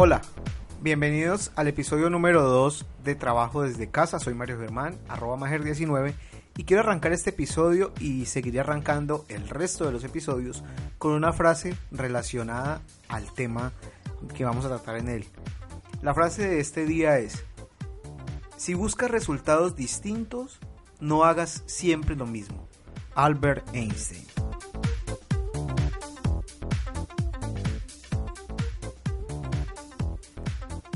Hola, bienvenidos al episodio número 2 de Trabajo desde casa. Soy Mario Germán, arroba Mager19 y quiero arrancar este episodio y seguiré arrancando el resto de los episodios con una frase relacionada al tema que vamos a tratar en él. La frase de este día es, si buscas resultados distintos, no hagas siempre lo mismo. Albert Einstein.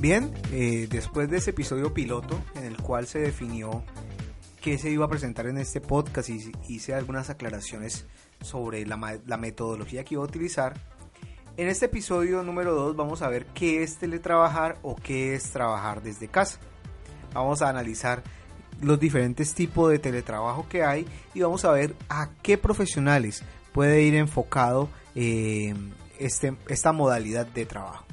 Bien, eh, después de ese episodio piloto en el cual se definió qué se iba a presentar en este podcast y hice algunas aclaraciones sobre la, metodología que iba a utilizar, en este episodio número 2 vamos a ver qué es teletrabajar o qué es trabajar desde casa. Vamos a analizar los diferentes tipos de teletrabajo que hay y vamos a ver a qué profesionales puede ir enfocado eh, este, esta modalidad de trabajo.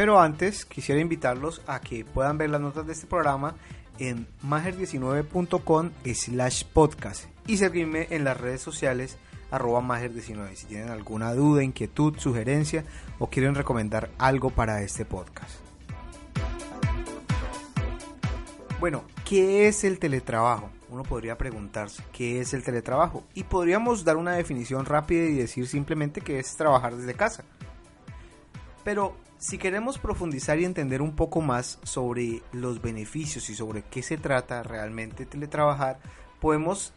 Pero antes quisiera invitarlos a que puedan ver las notas de este programa en mager19.com slash podcast y seguirme en las redes sociales arroba mager19 si tienen alguna duda, inquietud, sugerencia o quieren recomendar algo para este podcast. Bueno, ¿qué es el teletrabajo? Uno podría preguntarse, ¿qué es el teletrabajo? Y podríamos dar una definición rápida y decir simplemente que es trabajar desde casa. Pero si queremos profundizar y entender un poco más sobre los beneficios y sobre qué se trata realmente teletrabajar, podemos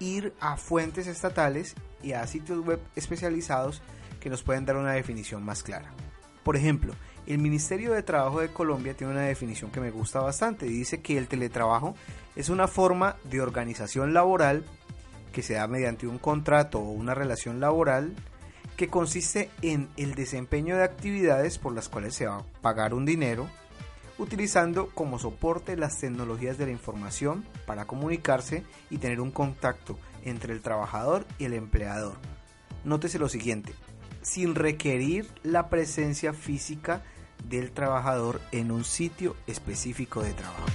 ir a fuentes estatales y a sitios web especializados que nos pueden dar una definición más clara. Por ejemplo, el Ministerio de Trabajo de Colombia tiene una definición que me gusta bastante dice que el teletrabajo es una forma de organización laboral que se da mediante un contrato o una relación laboral que consiste en el desempeño de actividades por las cuales se va a pagar un dinero, utilizando como soporte las tecnologías de la información para comunicarse y tener un contacto entre el trabajador y el empleador. Nótese lo siguiente, sin requerir la presencia física del trabajador en un sitio específico de trabajo.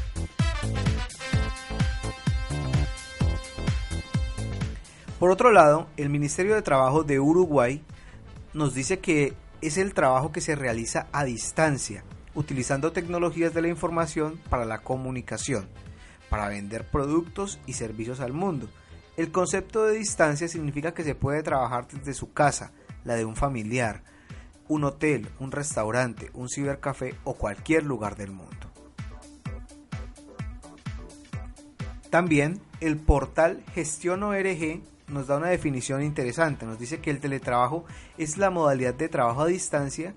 Por otro lado, el Ministerio de Trabajo de Uruguay nos dice que es el trabajo que se realiza a distancia, utilizando tecnologías de la información para la comunicación, para vender productos y servicios al mundo. El concepto de distancia significa que se puede trabajar desde su casa, la de un familiar, un hotel, un restaurante, un cibercafé o cualquier lugar del mundo. También el portal Gestión ORG nos da una definición interesante. Nos dice que el teletrabajo es la modalidad de trabajo a distancia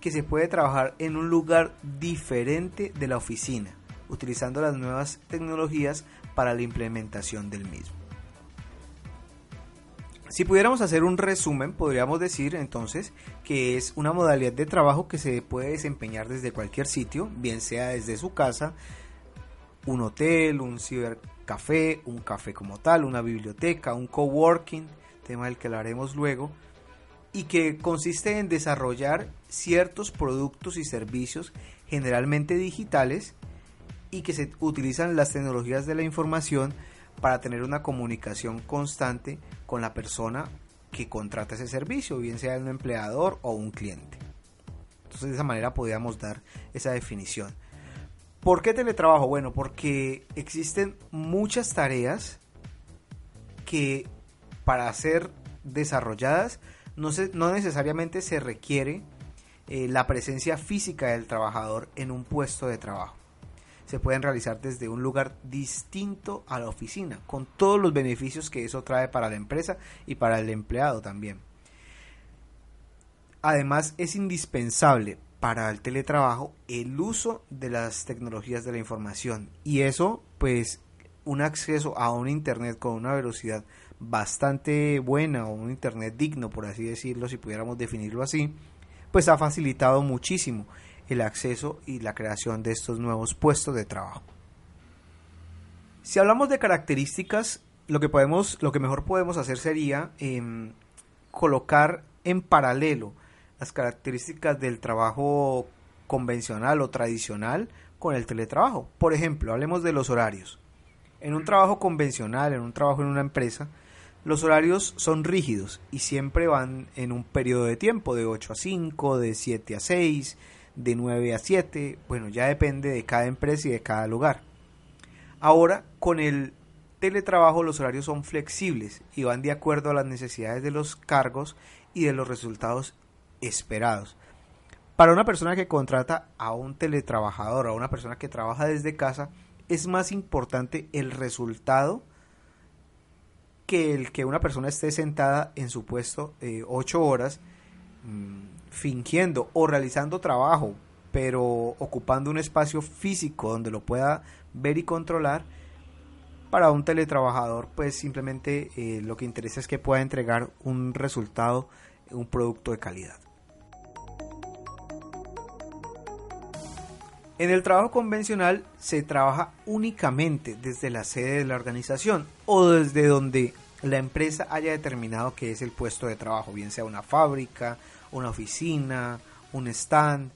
que se puede trabajar en un lugar diferente de la oficina, utilizando las nuevas tecnologías para la implementación del mismo. Si pudiéramos hacer un resumen, podríamos decir entonces que es una modalidad de trabajo que se puede desempeñar desde cualquier sitio, bien sea desde su casa, un hotel, un cibercafé, un café como tal, una biblioteca, un coworking, tema del que hablaremos luego, y que consiste en desarrollar ciertos productos y servicios generalmente digitales y que se utilizan las tecnologías de la información para tener una comunicación constante con la persona que contrata ese servicio, bien sea un empleador o un cliente. Entonces de esa manera podríamos dar esa definición. ¿Por qué teletrabajo? Bueno, porque existen muchas tareas que para ser desarrolladas no, no necesariamente se requiere eh, la presencia física del trabajador en un puesto de trabajo. Se pueden realizar desde un lugar distinto a la oficina, con todos los beneficios que eso trae para la empresa y para el empleado también. Además, es indispensable para el teletrabajo el uso de las tecnologías de la información. Y eso pues un acceso a un internet con una velocidad bastante buena o un internet digno por así decirlo si pudiéramos definirlo así pues ha facilitado muchísimo el acceso y la creación de estos nuevos puestos de trabajo. Si hablamos de características lo que podemos lo que mejor podemos hacer sería em, colocar en paralelo las características del trabajo convencional o tradicional con el teletrabajo. Por ejemplo, hablemos de los horarios. En un trabajo convencional, en un trabajo en una empresa, Los horarios son rígidos y siempre van en un periodo de tiempo de 8 a 5, de 7 a 6, de 9 a 7, bueno, ya depende de cada empresa y de cada lugar. Ahora, con el teletrabajo los horarios son flexibles y van de acuerdo a las necesidades de los cargos y de los resultados esperados. Para una persona que contrata a un teletrabajador, a una persona que trabaja desde casa, es más importante el resultado que el que una persona esté sentada en su puesto eh, ocho horas mm, fingiendo o realizando trabajo, pero ocupando un espacio físico donde lo pueda ver y controlar, para un teletrabajador, pues simplemente eh, lo que interesa es que pueda entregar un resultado, un producto de calidad. En el trabajo convencional se trabaja únicamente desde la sede de la organización o desde donde la empresa haya determinado que es el puesto de trabajo, bien sea una fábrica, una oficina, un stand,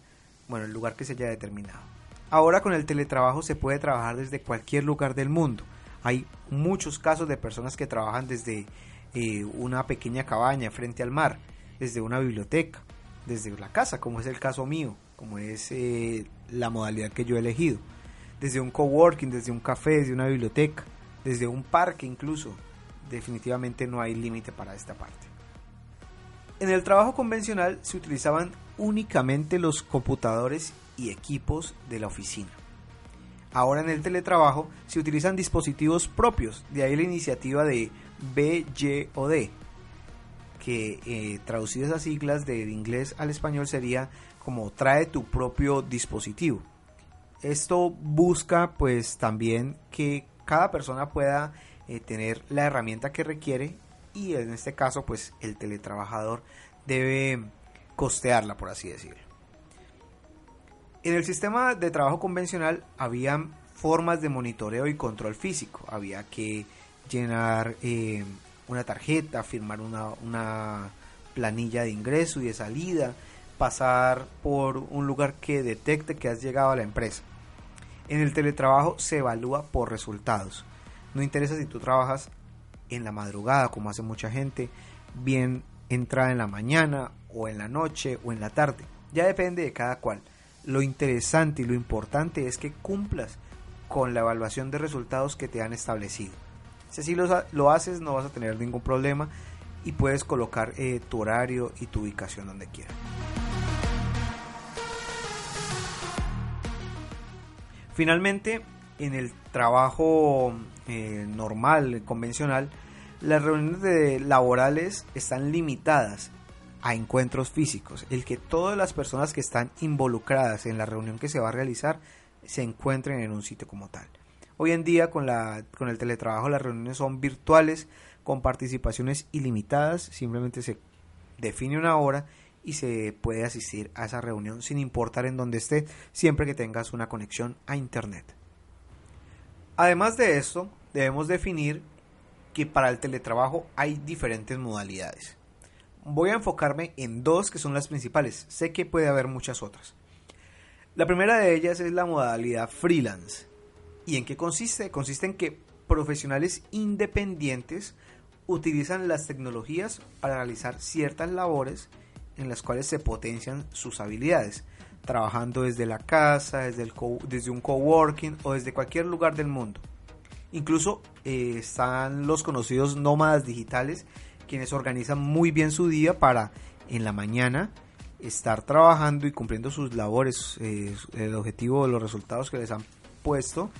bueno, el lugar que se haya determinado. Ahora con el teletrabajo se puede trabajar desde cualquier lugar del mundo. Hay muchos casos de personas que trabajan desde eh, una pequeña cabaña frente al mar, desde una biblioteca, desde la casa, como es el caso mío, como es eh, la modalidad que yo he elegido, desde un coworking, desde un café, desde una biblioteca, desde un parque incluso. Definitivamente no hay límite para esta parte. En el trabajo convencional se utilizaban únicamente los computadores y equipos de la oficina. Ahora en el teletrabajo se utilizan dispositivos propios, de ahí la iniciativa de BYOD, que eh, traducidas esas siglas del inglés al español sería como trae tu propio dispositivo. Esto busca pues también que cada persona pueda eh, tener la herramienta que requiere y en este caso pues el teletrabajador debe costearla por así decirlo. En el sistema de trabajo convencional había formas de monitoreo y control físico. Había que llenar eh, una tarjeta, firmar una, una planilla de ingreso y de salida, pasar por un lugar que detecte que has llegado a la empresa. En el teletrabajo se evalúa por resultados. No interesa si tú trabajas en la madrugada, como hace mucha gente, bien entrada en la mañana o en la noche o en la tarde. Ya depende de cada cual. Lo interesante y lo importante es que cumplas con la evaluación de resultados que te han establecido. Si así lo, haces no vas a tener ningún problema y puedes colocar eh, tu horario y tu ubicación donde quieras. Finalmente, en el trabajo eh, normal, convencional, las reuniones laborales están limitadas a encuentros físicos. El que todas las personas que están involucradas en la reunión que se va a realizar se encuentren en un sitio como tal. Hoy en día con, la, con el teletrabajo las reuniones son virtuales con participaciones ilimitadas, simplemente se define una hora y se puede asistir a esa reunión sin importar en dónde esté, siempre que tengas una conexión a Internet. Además de esto, debemos definir que para el teletrabajo hay diferentes modalidades. Voy a enfocarme en dos que son las principales, sé que puede haber muchas otras. La primera de ellas es la modalidad freelance. ¿Y en qué consiste? Consiste en que profesionales independientes utilizan las tecnologías para realizar ciertas labores en las cuales se potencian sus habilidades, trabajando desde la casa, desde, desde un coworking o desde cualquier lugar del mundo. Incluso eh, están los conocidos nómadas digitales, quienes organizan muy bien su día para en la mañana estar trabajando y cumpliendo sus labores, eh, el objetivo los resultados que les han puesto,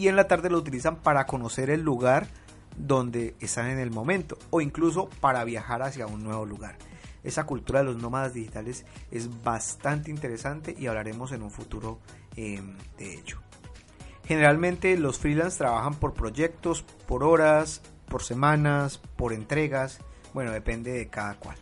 y en la tarde lo utilizan para conocer el lugar donde están en el momento, o incluso para viajar hacia un nuevo lugar. Esa cultura de los nómadas digitales es bastante interesante y hablaremos en un futuro em, de ello. Generalmente los freelance trabajan por proyectos, por horas, por semanas, por entregas, bueno, depende de cada cual.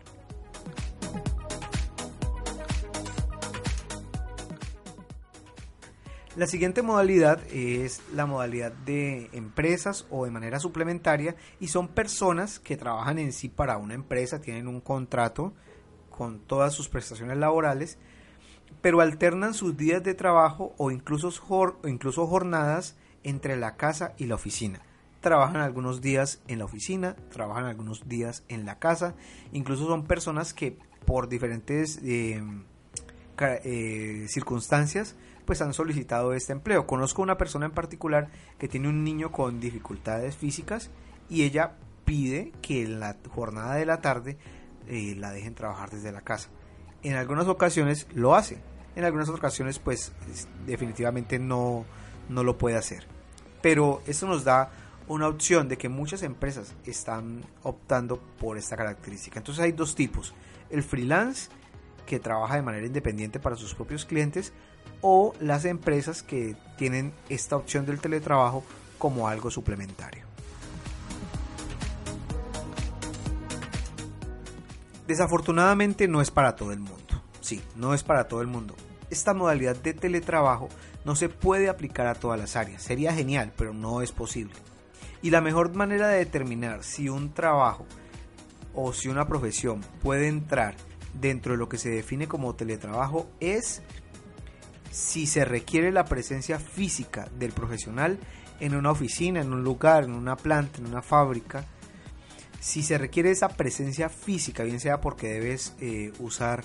La siguiente modalidad es la modalidad de empresas o de manera suplementaria y son personas que trabajan en sí para una empresa, tienen un contrato con todas sus prestaciones laborales pero alternan sus días de trabajo o incluso, incluso jornadas entre la casa y la oficina. trabajan algunos días en la oficina, trabajan algunos días en la casa, incluso son personas que por diferentes eh, eh, circunstancias pues han solicitado este empleo. Conozco una persona en particular que tiene un niño con dificultades físicas y ella pide que en la jornada de la tarde eh, la dejen trabajar desde la casa. En algunas ocasiones lo hace, en algunas ocasiones pues definitivamente no, no lo puede hacer. Pero esto nos da una opción de que muchas empresas están optando por esta característica. Entonces hay dos tipos. El freelance que trabaja de manera independiente para sus propios clientes o las empresas que tienen esta opción del teletrabajo como algo suplementario. Desafortunadamente no es para todo el mundo. Sí, no es para todo el mundo. Esta modalidad de teletrabajo no se puede aplicar a todas las áreas. Sería genial, pero no es posible. Y la mejor manera de determinar si un trabajo o si una profesión puede entrar dentro de lo que se define como teletrabajo es si se requiere la presencia física del profesional en una oficina, en un lugar, en una planta, en una fábrica, si se requiere esa presencia física, bien sea porque debes eh, usar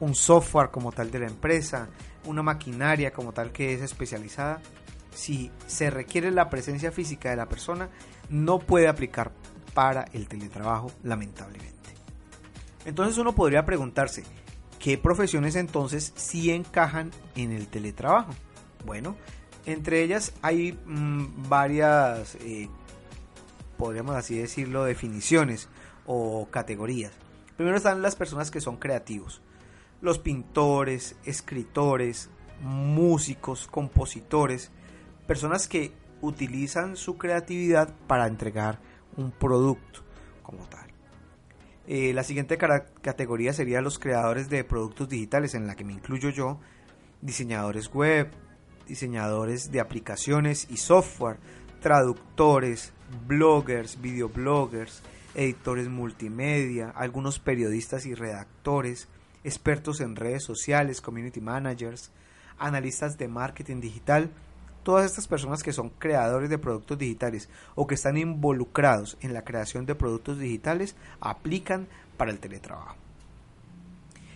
un software como tal de la empresa, una maquinaria como tal que es especializada, si se requiere la presencia física de la persona, no puede aplicar para el teletrabajo, lamentablemente. Entonces uno podría preguntarse, ¿qué profesiones entonces sí encajan en el teletrabajo? Bueno, entre ellas hay mm, varias, eh, podríamos así decirlo, definiciones o categorías. Primero están las personas que son creativos, los pintores, escritores, músicos, compositores, personas que utilizan su creatividad para entregar un producto como tal. Eh, la siguiente categoría sería los creadores de productos digitales, en la que me incluyo yo, diseñadores web, diseñadores de aplicaciones y software, traductores, bloggers, videobloggers, editores multimedia, algunos periodistas y redactores, expertos en redes sociales, community managers, analistas de marketing digital, todas estas personas que son creadores de productos digitales o que están involucrados en la creación de productos digitales aplican para el teletrabajo.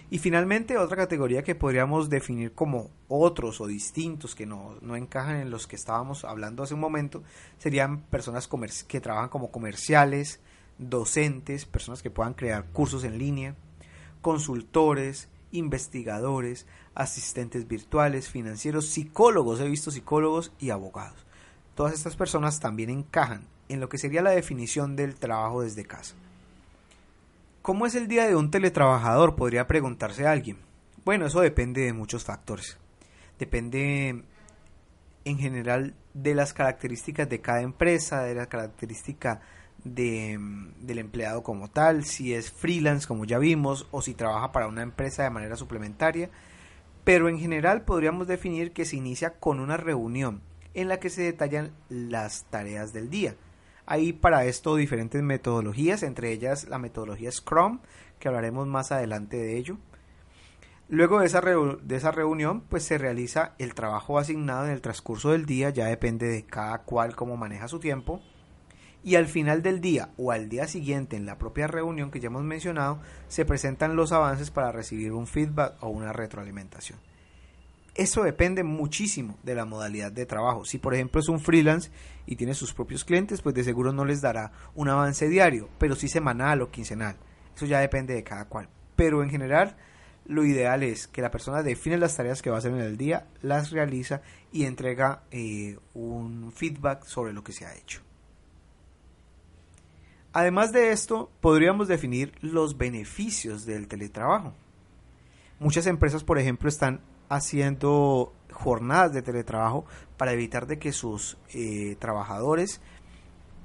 Y finalmente, otra categoría que podríamos definir como otros o distintos que no, encajan en los que estábamos hablando hace un momento, serían personas que trabajan como comerciales, docentes, personas que puedan crear cursos en línea, consultores, investigadores, asistentes virtuales, financieros, psicólogos, he visto psicólogos y abogados. Todas estas personas también encajan en lo que sería la definición del trabajo desde casa. ¿Cómo es el día de un teletrabajador? Podría preguntarse alguien. Bueno, eso depende de muchos factores. Depende en general de las características de cada empresa, de la característica de, del empleado como tal, si es freelance como ya vimos o si trabaja para una empresa de manera suplementaria, pero en general podríamos definir que se inicia con una reunión en la que se detallan las tareas del día. Hay para esto diferentes metodologías, entre ellas la metodología Scrum, que hablaremos más adelante de ello. Luego de esa, de esa reunión, pues se realiza el trabajo asignado en el transcurso del día, ya depende de cada cual cómo maneja su tiempo y al final del día o al día siguiente en la propia reunión que ya hemos mencionado se presentan los avances para recibir un feedback o una retroalimentación. Eso depende muchísimo de la modalidad de trabajo. Si por ejemplo es un freelance y tiene sus propios clientes, pues de seguro no les dará un avance diario, pero sí semanal o quincenal. Eso ya depende de cada cual. Pero en general lo ideal es que la persona define las tareas que va a hacer en el día, las realiza y entrega eh, un feedback sobre lo que se ha hecho. Además de esto, podríamos definir los beneficios del teletrabajo. Muchas empresas, por ejemplo, están haciendo jornadas de teletrabajo para evitar de que sus eh, trabajadores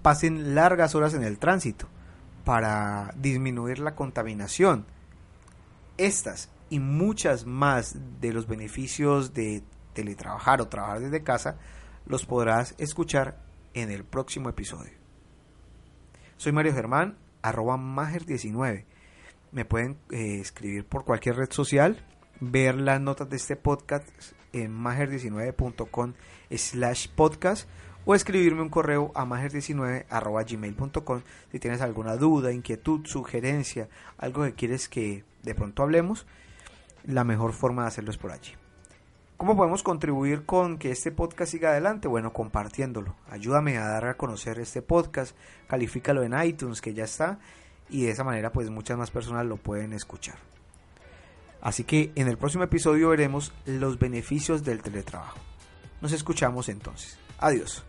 pasen largas horas en el tránsito, para disminuir la contaminación. Estas y muchas más de los beneficios de teletrabajar o trabajar desde casa los podrás escuchar en el próximo episodio. Soy Mario Germán, arroba Mager19. Me pueden eh, escribir por cualquier red social, ver las notas de este podcast en mager19.com slash podcast o escribirme un correo a mager19.gmail.com si tienes alguna duda, inquietud, sugerencia, algo que quieres que de pronto hablemos, la mejor forma de hacerlo es por allí. ¿Cómo podemos contribuir con que este podcast siga adelante? Bueno, compartiéndolo. Ayúdame a dar a conocer este podcast, califícalo en iTunes que ya está y de esa manera pues muchas más personas lo pueden escuchar. Así que en el próximo episodio veremos los beneficios del teletrabajo. Nos escuchamos entonces. Adiós.